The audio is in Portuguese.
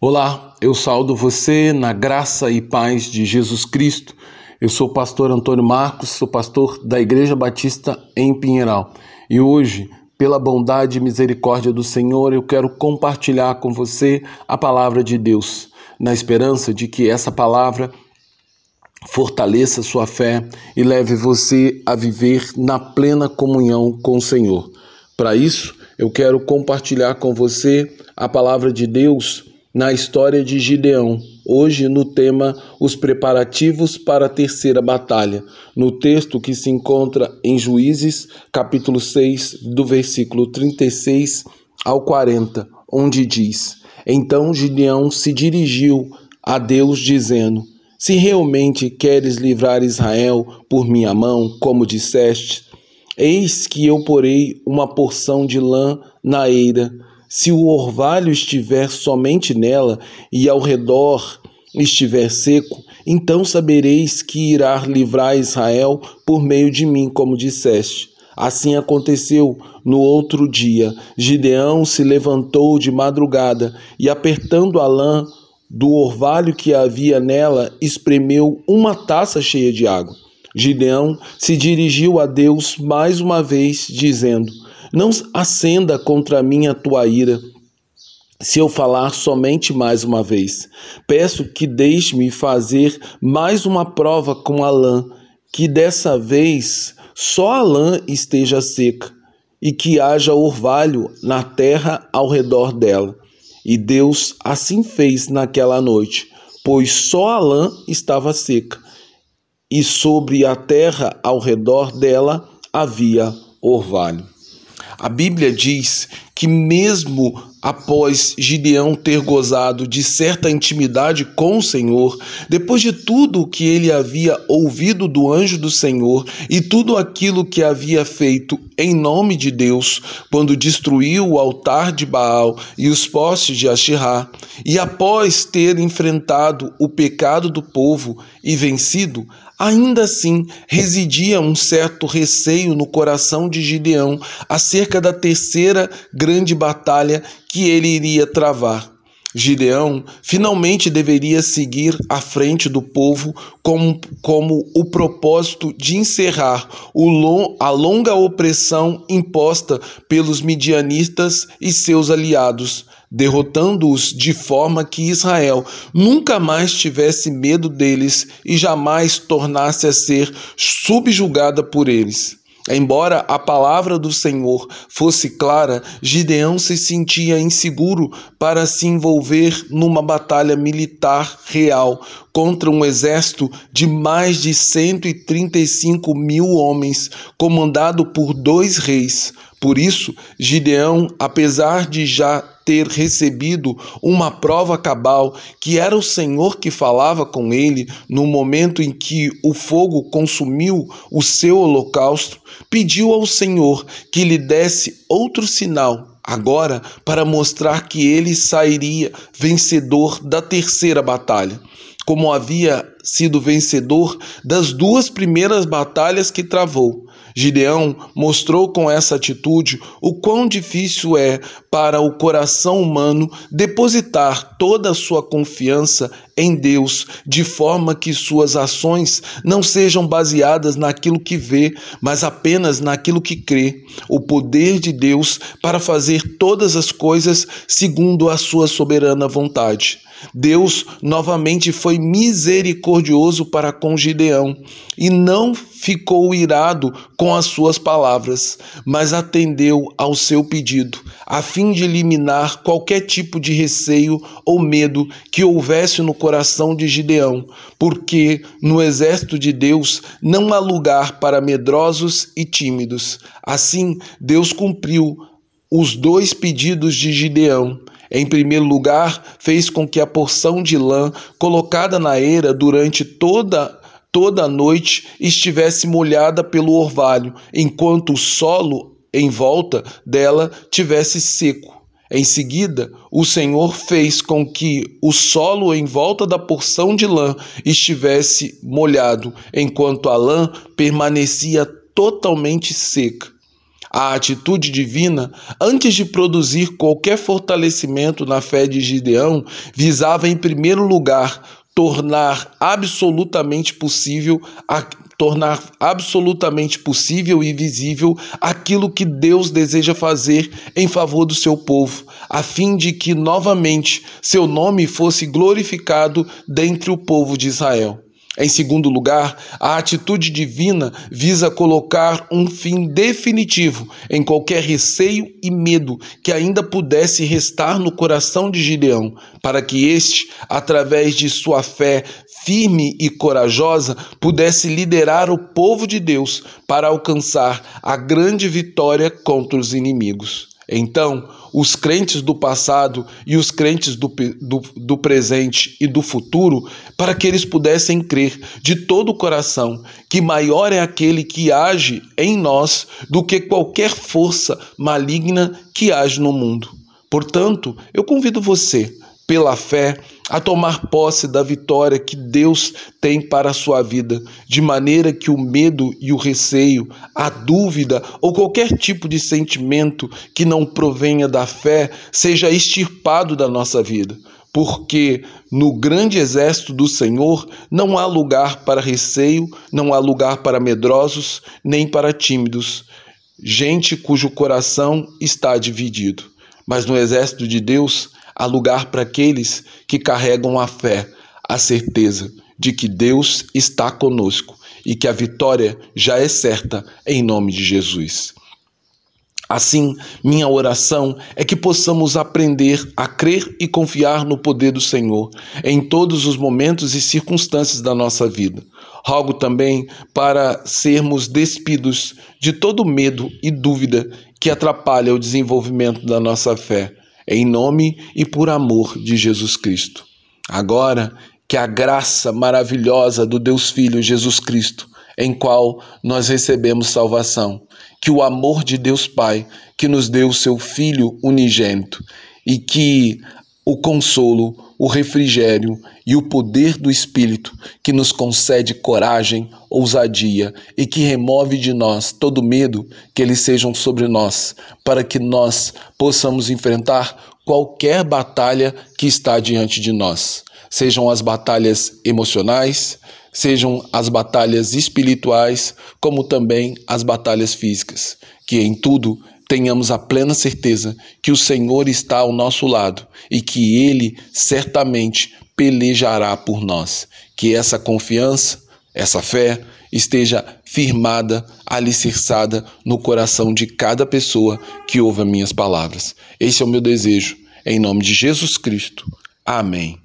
Olá, eu saúdo você na graça e paz de Jesus Cristo. Eu sou o pastor Antônio Marcos, sou pastor da Igreja Batista em Pinheiral. E hoje, pela bondade e misericórdia do Senhor, eu quero compartilhar com você a palavra de Deus, na esperança de que essa palavra fortaleça sua fé e leve você a viver na plena comunhão com o Senhor. Para isso, eu quero compartilhar com você a palavra de Deus na história de Gideão, hoje no tema Os preparativos para a terceira batalha, no texto que se encontra em Juízes, capítulo 6, do versículo 36 ao 40, onde diz: Então Gideão se dirigiu a Deus dizendo: Se realmente queres livrar Israel por minha mão, como disseste, eis que eu porei uma porção de lã na eira se o orvalho estiver somente nela e ao redor estiver seco, então sabereis que irá livrar Israel por meio de mim, como disseste. Assim aconteceu no outro dia. Gideão se levantou de madrugada e, apertando a lã do orvalho que havia nela, espremeu uma taça cheia de água. Gideão se dirigiu a Deus mais uma vez, dizendo: não acenda contra mim a tua ira, se eu falar somente mais uma vez. Peço que deixe-me fazer mais uma prova com a lã, que dessa vez só a lã esteja seca e que haja orvalho na terra ao redor dela. E Deus assim fez naquela noite, pois só a lã estava seca, e sobre a terra ao redor dela havia orvalho. A Bíblia diz que, mesmo após Gideão ter gozado de certa intimidade com o Senhor, depois de tudo o que ele havia ouvido do anjo do Senhor e tudo aquilo que havia feito em nome de Deus, quando destruiu o altar de Baal e os postes de Asherá, e após ter enfrentado o pecado do povo e vencido, Ainda assim, residia um certo receio no coração de Gideão acerca da terceira grande batalha que ele iria travar. Gideão finalmente deveria seguir à frente do povo como, como o propósito de encerrar o, a longa opressão imposta pelos midianistas e seus aliados, derrotando-os de forma que Israel nunca mais tivesse medo deles e jamais tornasse a ser subjugada por eles. Embora a palavra do Senhor fosse clara, Gideão se sentia inseguro para se envolver numa batalha militar real contra um exército de mais de 135 mil homens, comandado por dois reis. Por isso, Gideão, apesar de já ter recebido uma prova cabal que era o Senhor que falava com ele no momento em que o fogo consumiu o seu holocausto, pediu ao Senhor que lhe desse outro sinal agora para mostrar que ele sairia vencedor da terceira batalha. Como havia sido vencedor das duas primeiras batalhas que travou, Gideão mostrou com essa atitude o quão difícil é para o coração humano depositar toda a sua confiança em Deus, de forma que suas ações não sejam baseadas naquilo que vê, mas apenas naquilo que crê. O poder de Deus para fazer todas as coisas segundo a sua soberana vontade. Deus novamente foi misericordioso para com Gideão e não ficou irado com as suas palavras, mas atendeu ao seu pedido, a fim de eliminar qualquer tipo de receio ou medo que houvesse no coração de Gideão, porque no exército de Deus não há lugar para medrosos e tímidos. Assim, Deus cumpriu os dois pedidos de Gideão em primeiro lugar, fez com que a porção de lã colocada na eira durante toda toda a noite estivesse molhada pelo orvalho, enquanto o solo em volta dela tivesse seco. Em seguida, o Senhor fez com que o solo em volta da porção de lã estivesse molhado, enquanto a lã permanecia totalmente seca. A atitude divina, antes de produzir qualquer fortalecimento na fé de Gideão, visava em primeiro lugar tornar absolutamente possível a, tornar absolutamente possível e visível aquilo que Deus deseja fazer em favor do seu povo, a fim de que novamente seu nome fosse glorificado dentre o povo de Israel. Em segundo lugar, a atitude divina visa colocar um fim definitivo em qualquer receio e medo que ainda pudesse restar no coração de Gideão, para que este, através de sua fé firme e corajosa, pudesse liderar o povo de Deus para alcançar a grande vitória contra os inimigos. Então, os crentes do passado e os crentes do, do, do, presente e do futuro, para que eles pudessem crer de todo o coração que maior é aquele que age em nós do que qualquer força maligna que age no mundo. Portanto, eu convido você pela fé, a tomar posse da vitória que Deus tem para a sua vida, de maneira que o medo e o receio, a dúvida ou qualquer tipo de sentimento que não provenha da fé seja extirpado da nossa vida. Porque no grande exército do Senhor não há lugar para receio, não há lugar para medrosos, nem para tímidos, gente cujo coração está dividido. Mas no exército de Deus há lugar para aqueles que carregam a fé, a certeza de que Deus está conosco e que a vitória já é certa em nome de Jesus. Assim, minha oração é que possamos aprender a crer e confiar no poder do Senhor em todos os momentos e circunstâncias da nossa vida. Rogo também para sermos despidos de todo medo e dúvida que atrapalha o desenvolvimento da nossa fé em nome e por amor de Jesus Cristo. Agora que a graça maravilhosa do Deus Filho Jesus Cristo, em qual nós recebemos salvação, que o amor de Deus Pai, que nos deu o seu Filho unigênito, e que o consolo, o refrigério e o poder do Espírito que nos concede coragem, ousadia e que remove de nós todo medo que eles sejam sobre nós, para que nós possamos enfrentar qualquer batalha que está diante de nós, sejam as batalhas emocionais, sejam as batalhas espirituais, como também as batalhas físicas, que em tudo tenhamos a plena certeza que o Senhor está ao nosso lado e que Ele certamente pelejará por nós. Que essa confiança, essa fé, esteja firmada, alicerçada no coração de cada pessoa que ouve as minhas palavras. Esse é o meu desejo, em nome de Jesus Cristo. Amém.